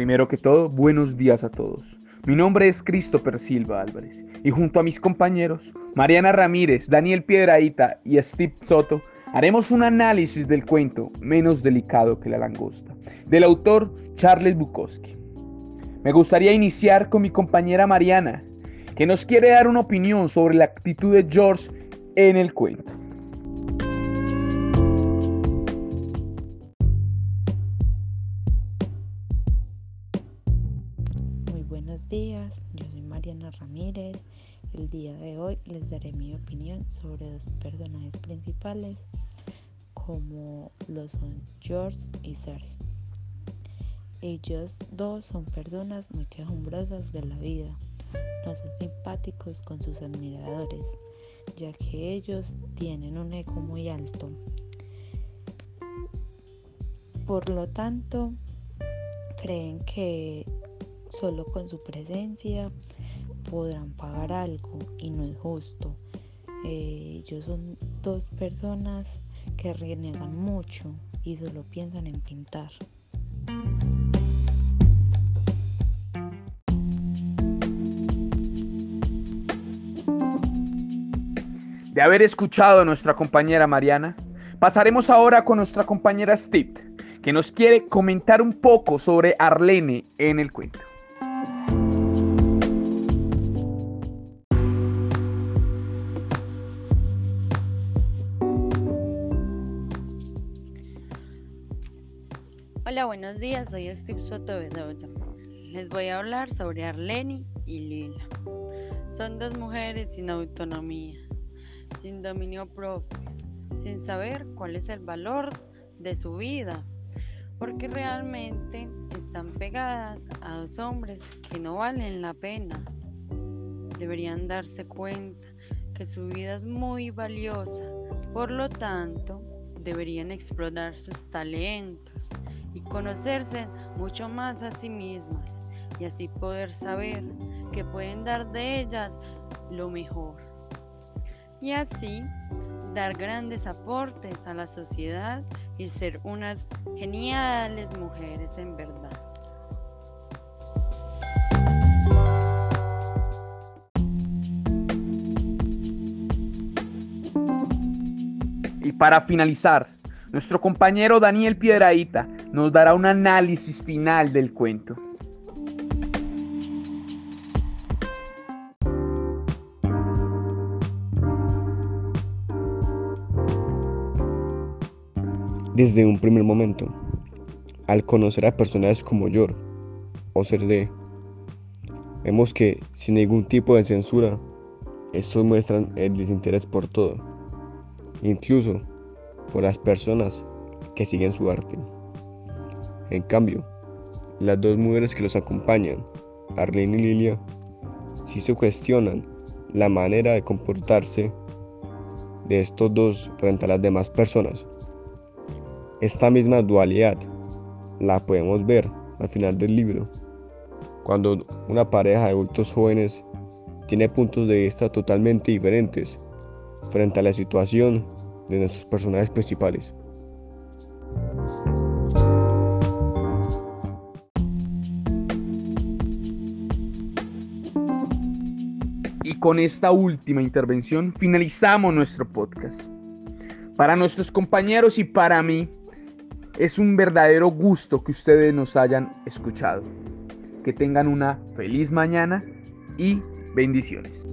Primero que todo, buenos días a todos. Mi nombre es Christopher Silva Álvarez y junto a mis compañeros, Mariana Ramírez, Daniel Piedraíta y Steve Soto, haremos un análisis del cuento Menos delicado que la langosta, del autor Charles Bukowski. Me gustaría iniciar con mi compañera Mariana, que nos quiere dar una opinión sobre la actitud de George en el cuento. Días, yo soy Mariana Ramírez. El día de hoy les daré mi opinión sobre dos personajes principales como lo son George y Sarah. Ellos dos son personas muy quejumbrosas de la vida, no son simpáticos con sus admiradores, ya que ellos tienen un ego muy alto. Por lo tanto, creen que solo con su presencia podrán pagar algo y no es justo. Eh, ellos son dos personas que renegan mucho y solo piensan en pintar. De haber escuchado a nuestra compañera Mariana, pasaremos ahora con nuestra compañera Steve, que nos quiere comentar un poco sobre Arlene en el cuento. Hola, buenos días, soy Steve Soto. Les voy a hablar sobre Arlene y Lila. Son dos mujeres sin autonomía, sin dominio propio, sin saber cuál es el valor de su vida, porque realmente están pegadas a dos hombres que no valen la pena. Deberían darse cuenta que su vida es muy valiosa, por lo tanto, deberían explorar sus talentos y conocerse mucho más a sí mismas y así poder saber que pueden dar de ellas lo mejor y así dar grandes aportes a la sociedad y ser unas geniales mujeres en verdad. Y para finalizar, nuestro compañero Daniel Piedraíta nos dará un análisis final del cuento. Desde un primer momento, al conocer a personajes como yo o Cerdé, vemos que sin ningún tipo de censura, estos muestran el desinterés por todo, incluso por las personas que siguen su arte. En cambio, las dos mujeres que los acompañan, Arlene y Lilia, sí se cuestionan la manera de comportarse de estos dos frente a las demás personas. Esta misma dualidad la podemos ver al final del libro, cuando una pareja de adultos jóvenes tiene puntos de vista totalmente diferentes frente a la situación de nuestros personajes principales. Y con esta última intervención finalizamos nuestro podcast. Para nuestros compañeros y para mí, es un verdadero gusto que ustedes nos hayan escuchado. Que tengan una feliz mañana y bendiciones.